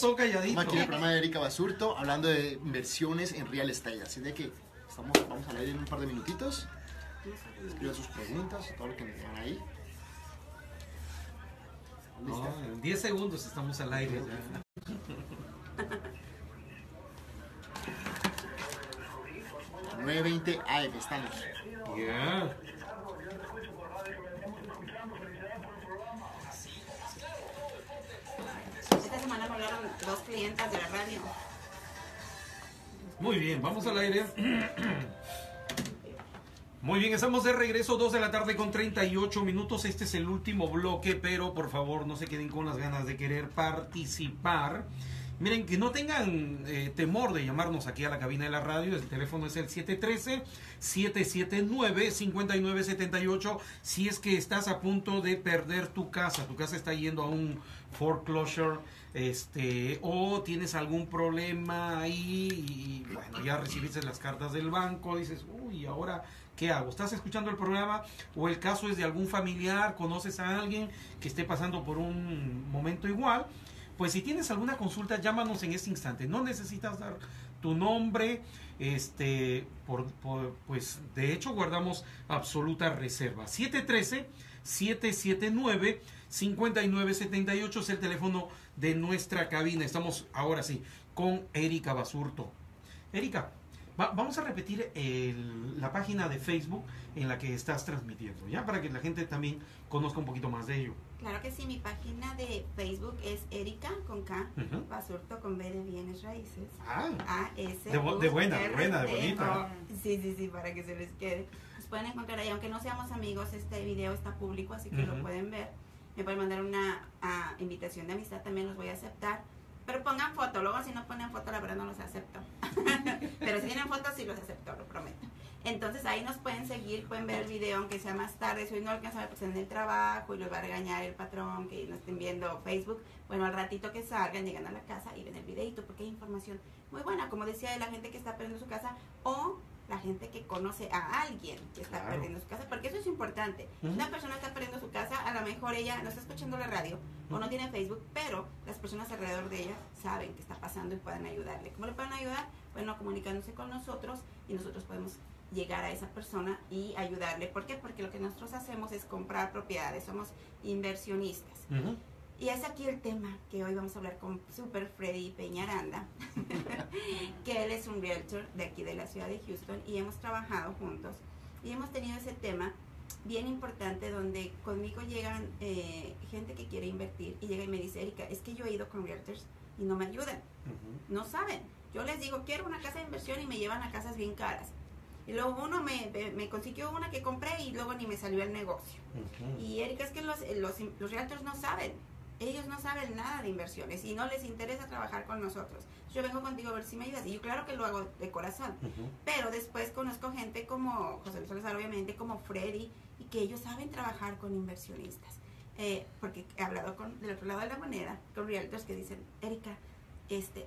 Todos. Estamos aquí en el programa de Erika Basurto hablando de inversiones en real estate. Así de que estamos, vamos a leer en un par de minutitos. Escriban sus preguntas, todo lo que me digan ahí. No, en 10 segundos estamos al aire. ya. 9.20 AM, estamos. Ya. Clientas de la radio. Muy bien, vamos al aire. Muy bien, estamos de regreso, 2 de la tarde con 38 minutos. Este es el último bloque, pero por favor no se queden con las ganas de querer participar. Miren, que no tengan eh, temor de llamarnos aquí a la cabina de la radio. El teléfono es el 713-779-5978. Si es que estás a punto de perder tu casa, tu casa está yendo a un foreclosure, este, o tienes algún problema ahí y bueno, ya recibiste las cartas del banco, dices, uy, ahora ¿qué hago? ¿Estás escuchando el programa o el caso es de algún familiar, conoces a alguien que esté pasando por un momento igual? Pues si tienes alguna consulta, llámanos en este instante. No necesitas dar tu nombre, este, por, pues de hecho guardamos absoluta reserva. 713-779-5978 es el teléfono de nuestra cabina. Estamos ahora sí con Erika Basurto. Erika, va- vamos a repetir el- la página de Facebook en la que estás transmitiendo, ¿ya? Para que la gente también conozca un poquito más de ello. Claro que sí, mi página de Facebook es Erika con K, Ujú. Basurto con B de bienes raíces. Ah, A S De de buena, de buena, de bonita. Sí, sí, sí, para que se les quede. Nos pueden encontrar ahí, aunque no seamos amigos, este video está público, así que Ujú. lo pueden ver. Me pueden mandar una ah, invitación de amistad, también los voy a aceptar. Pero pongan foto, luego si no ponen foto, la verdad no los acepto. Pero si tienen fotos, sí los acepto, lo prometo. Entonces ahí nos pueden seguir, pueden ver el video, aunque sea más tarde. Si hoy no alcanzan a ver, pues en el trabajo y los va a regañar el patrón que no estén viendo Facebook. Bueno, al ratito que salgan, llegan a la casa y ven el videito porque hay información muy buena, como decía, de la gente que está perdiendo su casa o la gente que conoce a alguien que está Claro. perdiendo su casa, porque eso es importante. Una persona está perdiendo su casa, a lo mejor ella no está escuchando la radio o no tiene Facebook, pero las personas alrededor de ella saben qué está pasando y pueden ayudarle. ¿Cómo le pueden ayudar? Bueno, comunicándose con nosotros y nosotros podemos llegar a esa persona y ayudarle. ¿Por qué? Porque lo que nosotros hacemos es comprar propiedades, somos inversionistas. ujú. Y es aquí el tema que hoy vamos a hablar con Super Freddy Peñaranda, que él es un realtor de aquí de la ciudad de Houston y hemos trabajado juntos y hemos tenido ese tema bien importante donde conmigo llegan eh, gente que quiere invertir y llega y me dice, Erika, es que yo he ido con realtors y no me ayudan, no saben. Yo les digo, quiero una casa de inversión y me llevan a casas bien caras. Y luego uno me, me- me consiguió una que compré y luego ni me salió el negocio. Y Erika, es que los, los, los realtors no saben. Ellos no saben nada de inversiones y no les interesa trabajar con nosotros. Yo vengo contigo a ver si me ayudas. Y yo claro que lo hago de corazón. Pero después conozco gente como José Luis Salazar, obviamente, como Freddy, y que ellos saben trabajar con inversionistas. Eh, porque he hablado con, del otro lado de la moneda, con realtors que dicen, Erika, este,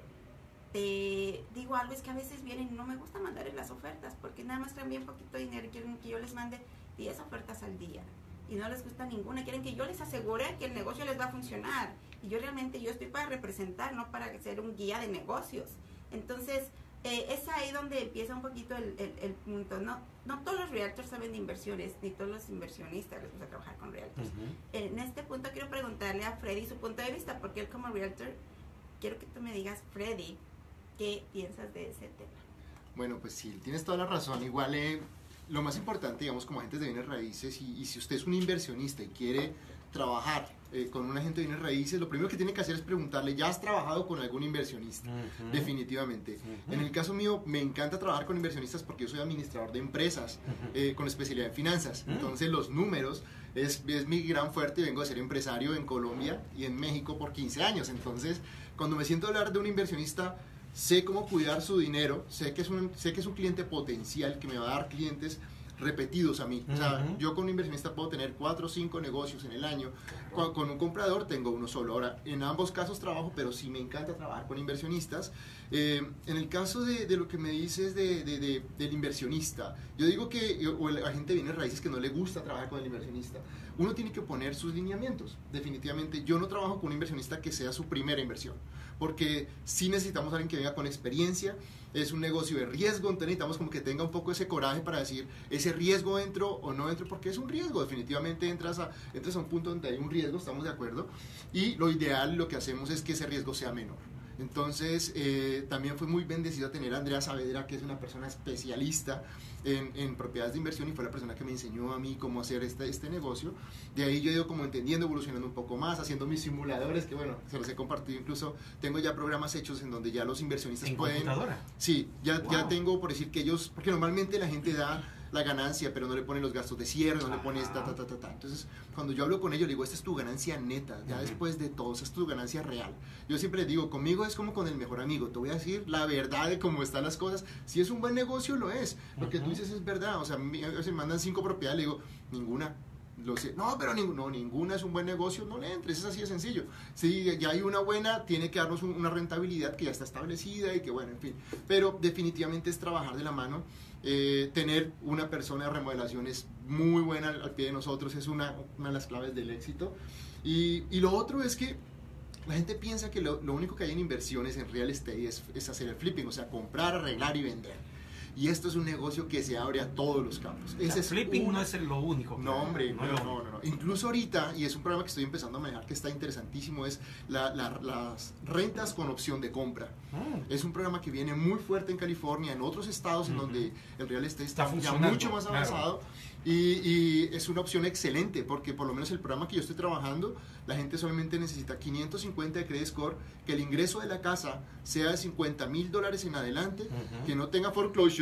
te digo algo, es que a veces vienen y no me gusta mandarles las ofertas, porque nada más traen bien poquito dinero y quieren que yo les mande 10 ofertas al día. Y no les gusta ninguna, quieren que yo les asegure que el negocio les va a funcionar. Y yo realmente, yo estoy para representar, no para ser un guía de negocios. Entonces, eh, es ahí donde empieza un poquito el, el- el punto. No, no todos los realtors saben de inversiones, ni todos los inversionistas les gusta trabajar con realtors. Ujú. En este punto quiero preguntarle a Freddy su punto de vista, porque él como realtor, quiero que tú me digas, Freddy, ¿qué piensas de ese tema? Bueno, pues sí, tienes toda la razón. Igual, eh, lo más importante, digamos, como agentes de bienes raíces, y, y si usted es un inversionista y quiere trabajar eh, con un agente de bienes raíces, lo primero que tiene que hacer es preguntarle, ¿ya has trabajado con algún inversionista? Definitivamente. En el caso mío, me encanta trabajar con inversionistas porque yo soy administrador de empresas eh, con especialidad en finanzas. Mm. Entonces, los números es, es mi gran fuerte. Vengo a ser empresario en Colombia y en México por 15 años. Entonces, cuando me siento hablar de un inversionista, sé cómo cuidar su dinero, sé que es un, sé que es un cliente potencial que me va a dar clientes repetidos a mí. O sea, Ujú. yo con un inversionista puedo tener cuatro o cinco negocios en el año. Con, con un comprador tengo uno solo. Ahora, en ambos casos trabajo, pero sí me encanta trabajar con inversionistas. Eh, en el caso de, de lo que me dices de- de- del inversionista, yo digo que, o la gente viene raíces que no le gusta trabajar con el inversionista. Uno tiene que poner sus lineamientos. Definitivamente, yo no trabajo con un inversionista que sea su primera inversión, porque sí necesitamos a alguien que venga con experiencia. Es un negocio de riesgo, entonces necesitamos como que tenga un poco ese coraje para decir, ese riesgo entro o no entro, porque es un riesgo. Definitivamente entras a, entras a un punto donde hay un riesgo, estamos de acuerdo. Y lo ideal, lo que hacemos es que ese riesgo sea menor. Entonces, eh, también fue muy bendecido tener a Andrea Saavedra, que es una persona especialista en, en propiedades de inversión y fue la persona que me enseñó a mí cómo hacer este, este negocio. De ahí yo he ido como entendiendo, evolucionando un poco más, haciendo mis simuladores, que bueno, se los he compartido incluso. Tengo ya programas hechos en donde ya los inversionistas En pueden... computadora. Sí, ya, ya Wow. tengo por decir que ellos, porque normalmente la gente da la ganancia, pero no le ponen los gastos de cierre, no le pones ta, ta, ta, ta, ta. Entonces, cuando yo hablo con ellos, le digo, esta es tu ganancia neta, ya después de todo, esa es tu ganancia real. Yo siempre les digo, conmigo es como con el mejor amigo, te voy a decir la verdad de cómo están las cosas. Si es un buen negocio, lo es. Lo que tú dices es verdad, o sea, a veces me mandan cinco propiedades, le digo, ninguna. No, pero ninguna, no, ninguna es un buen negocio, no le entres, es así de sencillo. Si ya hay una buena, tiene que darnos un- una rentabilidad que ya está establecida y que bueno, en fin. Pero definitivamente es trabajar de la mano. Eh, tener una persona de remodelación es muy buena al, al pie de nosotros, es una, una de las claves del éxito. Y, y lo otro es que la gente piensa que lo, lo único que hay en inversiones en real estate es, es hacer el flipping, o sea, comprar, arreglar y vender. Y esto es un negocio que se abre a todos los campos. Ese es flipping una- no es lo único. no, hombre, no, no, no, no. Incluso ahorita, y es un programa que estoy empezando a manejar que está interesantísimo, es la- la- las rentas con opción de compra. Mm. Es un programa que viene muy fuerte en California, en otros estados en Ujú. donde el real estate Está está, ya mucho más claro. avanzado. Y, y es una opción excelente porque por lo menos el programa que yo estoy trabajando, la gente solamente necesita 550 de credit score, que el ingreso de la casa sea de 50 mil dólares en adelante, que no tenga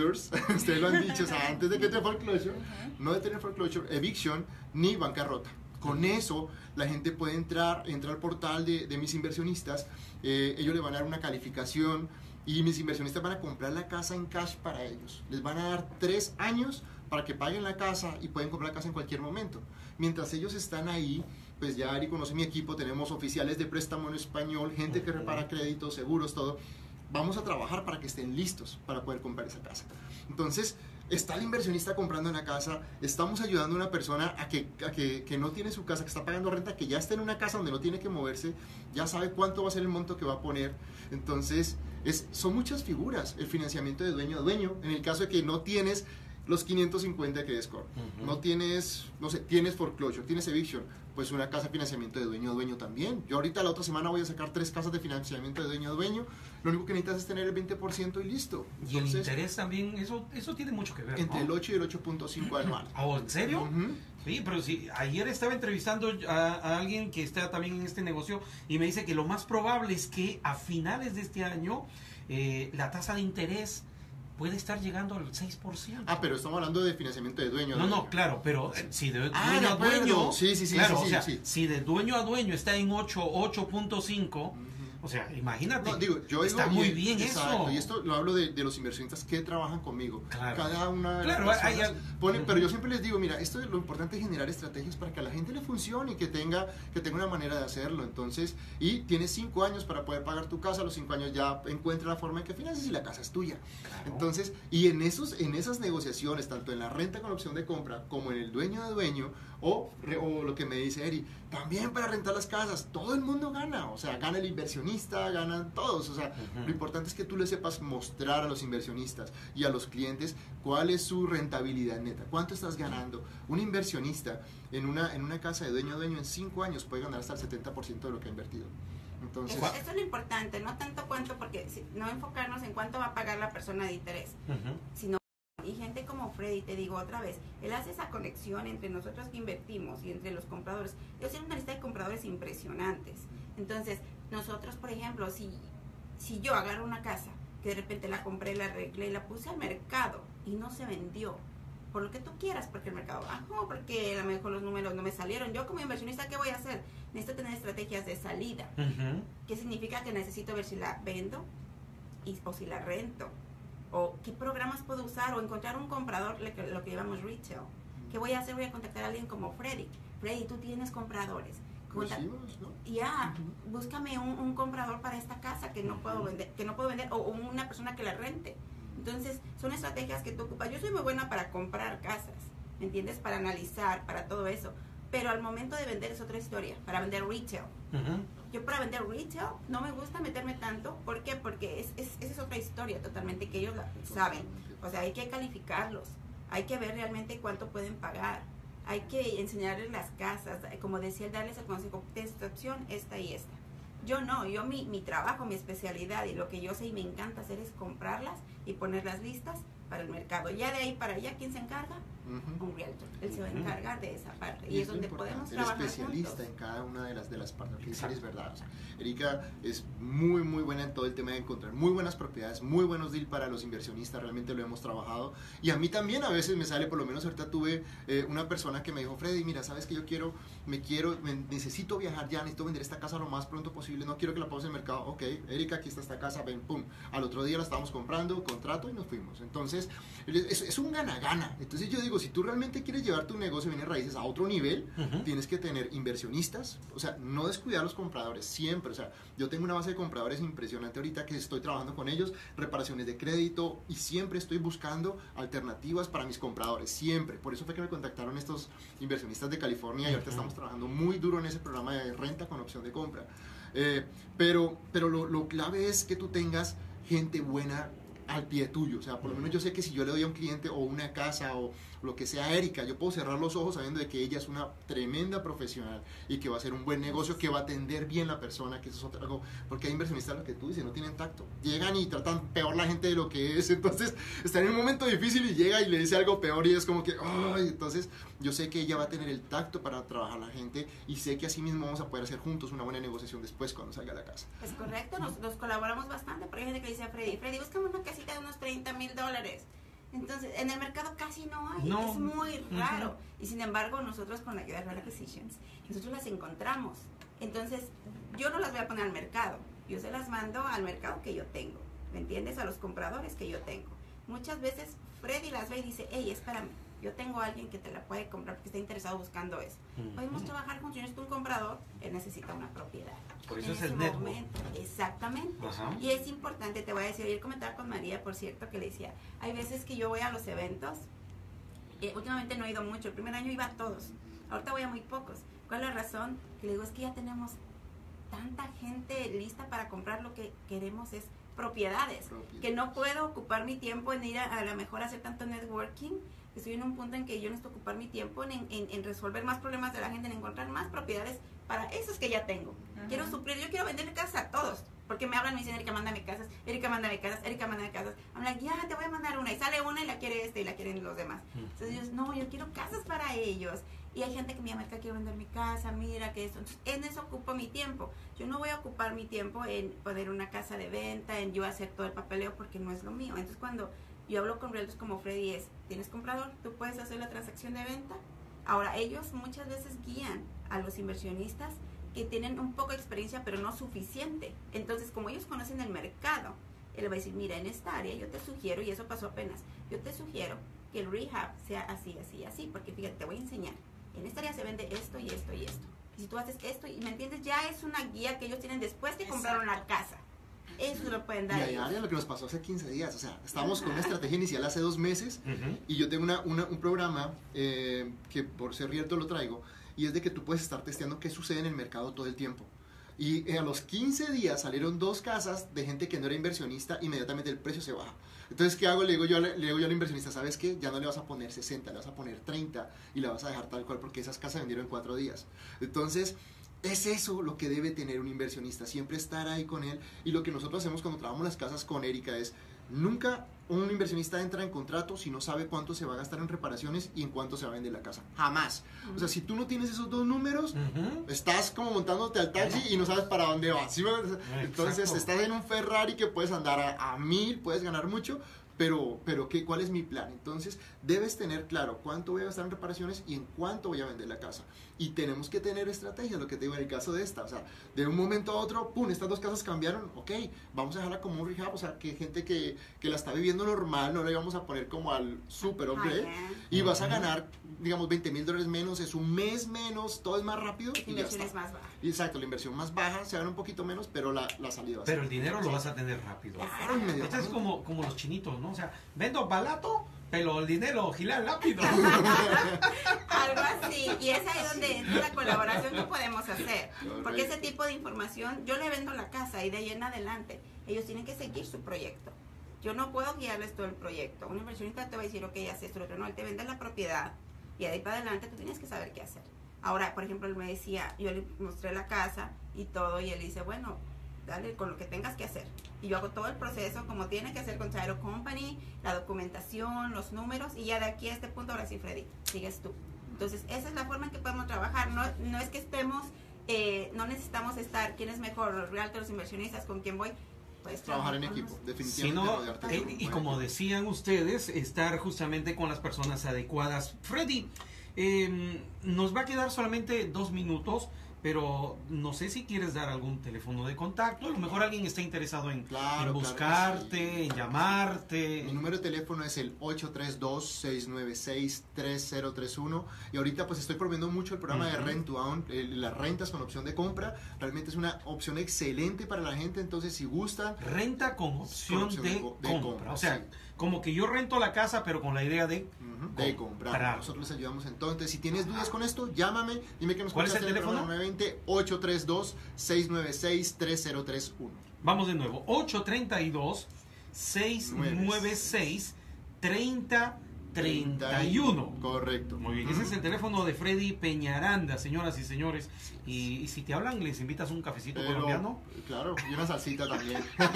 foreclosures, ustedes lo han dicho, o sea, antes de que tenga foreclosure, no de tener foreclosure, eviction ni bancarrota. Con eso la gente puede entrar, entrar al portal de, de mis inversionistas, eh, ellos le van a dar una calificación y mis inversionistas van a comprar la casa en cash para ellos. Les van a dar tres años para que paguen la casa y pueden comprar la casa en cualquier momento. Mientras ellos están ahí, pues ya Ari conoce mi equipo, tenemos oficiales de préstamo en español, gente que repara créditos, seguros, todo. Vamos a trabajar para que estén listos para poder comprar esa casa. Entonces, está el inversionista comprando una casa, estamos ayudando a una persona a que, a que, que no tiene su casa, que está pagando renta, que ya está en una casa donde no tiene que moverse, ya sabe cuánto va a ser el monto que va a poner. Entonces, es, son muchas figuras el financiamiento de dueño a dueño. En el caso de que no tienes los 550 que score, Ujú. no tienes, no sé, tienes foreclosure, tienes eviction, pues una casa de financiamiento de dueño a dueño también. Yo ahorita la otra semana voy a sacar tres casas de financiamiento de dueño a dueño. Lo único que necesitas es tener el 20% y listo. Y el interés también, eso, eso tiene mucho que ver. entre ¿no? el 8 y el 8.5 anual. ¿Oh, ¿En serio? Sí, pero sí, ayer estaba entrevistando a, a alguien que está también en este negocio y me dice que lo más probable es que a finales de este año eh, la tasa de interés puede estar llegando al 6%. Ah, pero estamos hablando de financiamiento de dueño no, dueño. no, claro, pero eh, si de Ah, dueño de a dueño, Sí, sí, sí, claro, sí, o sea, sí. si de dueño a dueño está en 8, 8.5, Ujú. O sea, imagínate, No, digo, yo está digo, muy y- bien exacto, eso. Y esto lo hablo de, de los inversionistas que trabajan conmigo. Claro. Cada una de Claro, las personas hay- pero yo siempre les digo, mira, esto es lo importante es generar estrategias para que a la gente le funcione y que tenga, que tenga una manera de hacerlo. Entonces, y tienes cinco años para poder pagar tu casa, a los cinco años ya encuentra la forma en que financies y la casa es tuya. Claro. Entonces, y en esos, en esas negociaciones, tanto en la renta con opción de compra como en el dueño de dueño, o, o lo que me dice Eri, también para rentar las casas, todo el mundo gana, o sea, gana el inversionista, ganan todos, o sea, Ujú. lo importante es que tú le sepas mostrar a los inversionistas y a los clientes cuál es su rentabilidad neta, cuánto estás ganando. Un inversionista en una, en una casa de dueño a dueño en cinco años puede ganar hasta el 70% de lo que ha invertido. Entonces, Eso, eso es lo importante, no tanto cuánto, porque si- no enfocarnos en cuánto va a pagar la persona de interés, Ujú. sino y gente como Freddy, te digo otra vez, él hace esa conexión entre nosotros que invertimos y entre los compradores. Yo soy una lista de compradores impresionantes. Entonces, nosotros, por ejemplo, si, si yo agarro una casa, que de repente la compré, la arreglé y la puse al mercado y no se vendió, por lo que tú quieras, porque el mercado bajó, porque a lo mejor los números no me salieron. Yo como inversionista, ¿qué voy a hacer? Necesito tener estrategias de salida. ¿Qué significa que necesito ver si la vendo y, o si la rento, o qué programas puedo usar, o encontrar un comprador, lo que, lo que llamamos retail. ¿Qué voy a hacer? Voy a contactar a alguien como Freddy. Freddy, tú tienes compradores. Contact- Recibos, ¿no? ya, búscame un, un comprador para esta casa que no puedo vender, que no puedo vender, o una persona que la rente. Entonces, son estrategias que tú ocupas. Yo soy muy buena para comprar casas, ¿me entiendes? Para analizar, para todo eso. Pero al momento de vender es otra historia, para vender retail. Ujú. Yo para vender retail no me gusta meterme tanto. ¿Por qué? Porque es, es- esa es otra historia totalmente que ellos saben. O sea, hay que calificarlos. Hay que ver realmente cuánto pueden pagar. Hay que enseñarles las casas. Como decía, darles el consejo. De esta opción, esta y esta. Yo no. Yo mi, mi trabajo, mi especialidad y lo que yo sé y me encanta hacer es comprarlas y ponerlas listas para el mercado. Ya de ahí para allá, ¿quién se encarga? Un realtor. Él se va a encargar de esa parte. Y, Y es donde importante, podemos el trabajar especialista juntos. en cada una de las de las partes. Es verdad. O sea, Erika es muy, muy buena en todo el tema de encontrar muy buenas propiedades, muy buenos deals para los inversionistas. Realmente lo hemos trabajado. Y a mí también a veces me sale, por lo menos ahorita tuve eh, una persona que me dijo, Freddy, mira, sabes que yo quiero, me quiero, me- necesito viajar ya, necesito vender esta casa lo más pronto posible. No quiero que la pause en el mercado. Ok, Erika, aquí está esta casa, ven, pum. Al otro día la estábamos comprando, contrato y nos fuimos. Entonces, es, es un gana-gana. Entonces yo digo, si tú realmente quieres llevar tu negocio de bienes raíces a otro nivel, Ujú. tienes que tener inversionistas, o sea, no descuidar a los compradores, siempre, o sea, yo tengo una base de compradores impresionante ahorita que estoy trabajando con ellos, reparaciones de crédito y siempre estoy buscando alternativas para mis compradores, siempre. Por eso fue que me contactaron estos inversionistas de California y ahorita Ujú. estamos trabajando muy duro en ese programa de renta con opción de compra. Eh, pero pero lo, lo clave es que tú tengas gente buena al pie tuyo. O sea, por lo menos yo sé que si yo le doy a un cliente o una casa o lo que sea a Erika, yo puedo cerrar los ojos sabiendo de que ella es una tremenda profesional y que va a hacer un buen negocio, que va a atender bien la persona, que eso es otra algo, porque hay inversionistas lo que tú dices, no tienen tacto. Llegan y tratan peor la gente de lo que es, entonces están en un momento difícil y llega y le dice algo peor y es como que, ay, entonces yo sé que ella va a tener el tacto para trabajar la gente y sé que así mismo vamos a poder hacer juntos una buena negociación después cuando salga a la casa. Es correcto, nos, nos colaboramos bastante, porque hay gente que dice Freddy, Freddy, búscame una casita de unos 30 mil dólares. Entonces, en el mercado casi no hay, No. es muy raro. Y sin embargo, nosotros con la ayuda de Real Acquisitions, nosotros las encontramos. Entonces, yo no las voy a poner al mercado, yo se las mando al mercado que yo tengo, ¿me entiendes? A los compradores que yo tengo. Muchas veces Freddy las ve y dice, hey, espérame, yo tengo a alguien que te la puede comprar porque está interesado buscando eso. Podemos trabajar juntos, yo necesito un comprador, él necesita una propiedad. Por eso En es el network. momento, Exactamente. Ajá. Y es importante, te voy a decir, ayer comentaba con María, por cierto, que le decía, hay veces que yo voy a los eventos, eh, últimamente no he ido mucho, el primer año iba a todos, ahorita voy a muy pocos. ¿Cuál es la razón? Que le digo, es que ya tenemos tanta gente lista para comprar lo que queremos es propiedades, Propiedades. que no puedo ocupar mi tiempo en ir a, a lo mejor a hacer tanto networking, estoy en un punto en que yo necesito ocupar mi tiempo en, en- en resolver más problemas de la gente, en encontrar más propiedades para esos que ya tengo. Quiero suplir, yo quiero venderle casas a todos. Porque me hablan, me dicen, Erika, mándame casas, Erika, mándame casas, Erika, mándame casas. I'm like, ya, te voy a mandar una. Y sale una y la quiere este y la quieren los demás. Entonces ellos, no, yo quiero casas para ellos. Y hay gente que me llama, Erika, quiero vender mi casa, mira que esto. Entonces, en eso ocupo mi tiempo. Yo no voy a ocupar mi tiempo en poner una casa de venta, en yo hacer todo el papeleo, porque no es lo mío. Entonces, cuando yo hablo con realtors como Freddy, es, ¿tienes comprador? ¿Tú puedes hacer la transacción de venta? Ahora, ellos muchas veces guían a los inversionistas que tienen un poco de experiencia, pero no suficiente. Entonces, como ellos conocen el mercado, él va a decir, mira, en esta área yo te sugiero, y eso pasó apenas, yo te sugiero que el rehab sea así, así, así, porque fíjate, te voy a enseñar. En esta área se vende esto y esto y esto. Y si tú haces esto, y me entiendes, ya es una guía que ellos tienen después que compraron la casa. Eso se lo pueden Y dar. ellos. era lo que nos pasó hace 15 días, o sea, estábamos con una estrategia inicial hace dos meses Ujú. y yo tengo una, una- un programa eh, que por ser cierto lo traigo y es de que tú puedes estar testeando qué sucede en el mercado todo el tiempo. Y eh, a los 15 días salieron dos casas de gente que no era inversionista, inmediatamente el precio se baja. Entonces, ¿qué hago? Le digo yo, al- le digo yo al inversionista, ¿sabes qué? Ya no le vas a poner 60, le vas a poner 30 y la vas a dejar tal cual porque esas casas vendieron en cuatro días. Entonces, es eso lo que debe tener un inversionista, siempre estar ahí con él. Y lo que nosotros hacemos cuando trabajamos las casas con Erika es, nunca un inversionista entra en contrato si no sabe cuánto se va a gastar en reparaciones y en cuánto se va a vender la casa. Jamás. O sea, si tú no tienes esos dos números, estás como montándote al taxi y no sabes para dónde vas. Entonces Exacto. estás en un Ferrari que puedes andar a, a mil, puedes ganar mucho, pero, pero ¿qué, ¿cuál es mi plan? Entonces, debes tener claro cuánto voy a gastar en reparaciones y en cuánto voy a vender la casa. Y tenemos que tener estrategias, lo que te digo en el caso de esta. O sea, de un momento a otro, pum, estas dos casas cambiaron, ok, vamos a dejarla como un rehab, o sea, que gente que, que la está viviendo normal, no le vamos a poner como al super. High-end. Y vas a ganar, digamos, 20 mil dólares menos, es un mes menos, todo es más rápido. La y ya está. más baja. Exacto, la inversión más baja, se gana un poquito menos, pero la, la salida va a Pero el dinero lo vas a tener rápido. Claro, Esto inmediatamente. es como, como los chinitos, ¿no? O sea, vendo barato, pero el dinero gira rápido. Algo así. Y es ahí donde entra la colaboración que podemos hacer. Porque ese tipo de información, yo le vendo la casa y de ahí en adelante, ellos tienen que seguir su proyecto. Yo no puedo guiarles todo el proyecto. Un inversionista te va a decir, ok, haz esto, lo otro. No, él te vende la propiedad y de ahí para adelante tú tienes que saber qué hacer. Ahora, por ejemplo, él me decía, yo le mostré la casa y todo y él dice, bueno, dale con lo que tengas que hacer. Y yo hago todo el proceso como tiene que hacer con Title Company, la documentación, los números y ya de aquí a este punto, ahora sí, Freddy, sigues tú. Entonces, esa es la forma en que podemos trabajar. No, no es que estemos, eh, no necesitamos estar, ¿quién es mejor? Los realtors, inversionistas, ¿con quién voy? Pues Trabajar en equipo, los- definitivamente. Sino, eh, y como equipo. decían ustedes, estar justamente con las personas adecuadas. Freddy, eh, nos va a quedar solamente dos minutos, pero no sé si quieres dar algún teléfono de contacto. A lo mejor alguien está interesado en, buscarte, en llamarte. Mi número de teléfono es el 832-696-3031. Y ahorita pues estoy promoviendo mucho el programa de Rent to Own, las rentas con opción de compra. Realmente es una opción excelente para la gente, entonces si gusta... Renta con opción, de, compra. O sea, como que yo rento la casa, pero con la idea de... Comprar. Nosotros les ayudamos entonces. Si tienes dudas con esto, llámame, dime que nos ¿Cuál es el teléfono? 920 832-696-3031. Vamos de nuevo, 832-696-3031. Correcto. Muy bien, ese es el teléfono de Freddy Peñaranda, señoras y señores. Y, y si te hablan, les invitas un cafecito Pero, colombiano. Claro, y una salsita también.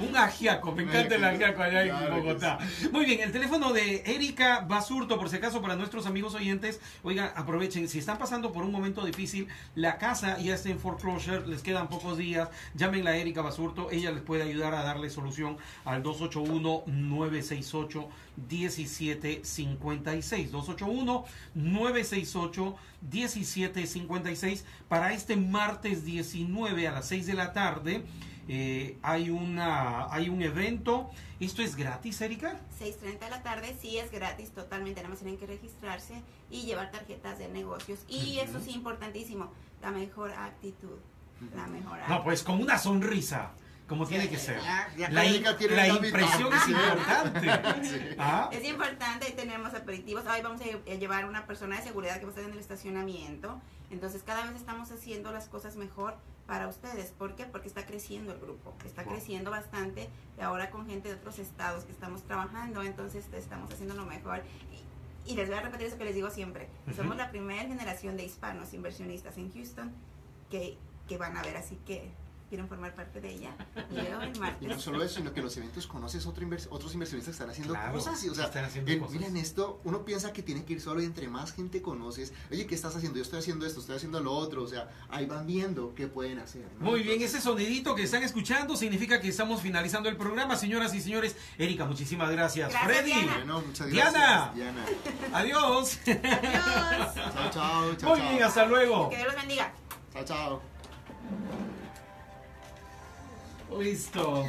Un ajiaco, me encanta el ajiaco allá en Claro Bogotá. Muy bien, el teléfono de Erika Basurto, por si acaso para nuestros amigos oyentes, oigan, aprovechen, si están pasando por un momento difícil, la casa ya está en foreclosure, les quedan pocos días, llámenla a Erika Basurto, ella les puede ayudar a darle solución al 281-968. 1756 281 968 1756 para este martes 19 a las 6 de la tarde eh, hay una hay un evento. Esto es gratis Erika. 6.30 de la tarde, sí es gratis totalmente, nada más tienen que registrarse y llevar tarjetas de negocios. Y eso sí, importantísimo, la mejor actitud, la mejor no actitud. pues con una sonrisa como tiene que ser Ya- ya la, tiene la impresión es importante Sí. ¿Ah? Es importante, ahí tenemos aperitivos. Hoy vamos a lle- a llevar una persona de seguridad que va a estar en el estacionamiento. Entonces, cada vez estamos haciendo las cosas mejor para ustedes. ¿Por qué? Porque está creciendo el grupo. Está Wow. creciendo bastante. Y ahora con gente de otros estados que estamos trabajando, entonces estamos haciendo lo mejor. Y, y les voy a repetir eso que les digo siempre. Somos la primera generación de hispanos inversionistas en Houston que, que van a ver. Así que quieren formar parte de ella. Y no solo eso, sino que en los eventos conoces otro invers- otros inversionistas que están haciendo Claro, cosas. Y, o sea, están haciendo en- cosas. mira, en esto uno piensa que tiene que ir solo y entre más gente conoces, oye, ¿qué estás haciendo? Yo estoy haciendo esto, estoy haciendo lo otro. O sea, ahí van viendo qué pueden hacer. ¿no? Muy bien, ese sonidito que están escuchando significa que estamos finalizando el programa, señoras y señores. Erika, muchísimas gracias. Gracias, Freddy, Diana. Bueno, muchas Diana. gracias. Diana. adiós. Adiós. Chao, chao, chao. Muy chao. bien, hasta luego. Que Dios los bendiga. Chao, chao. Listo.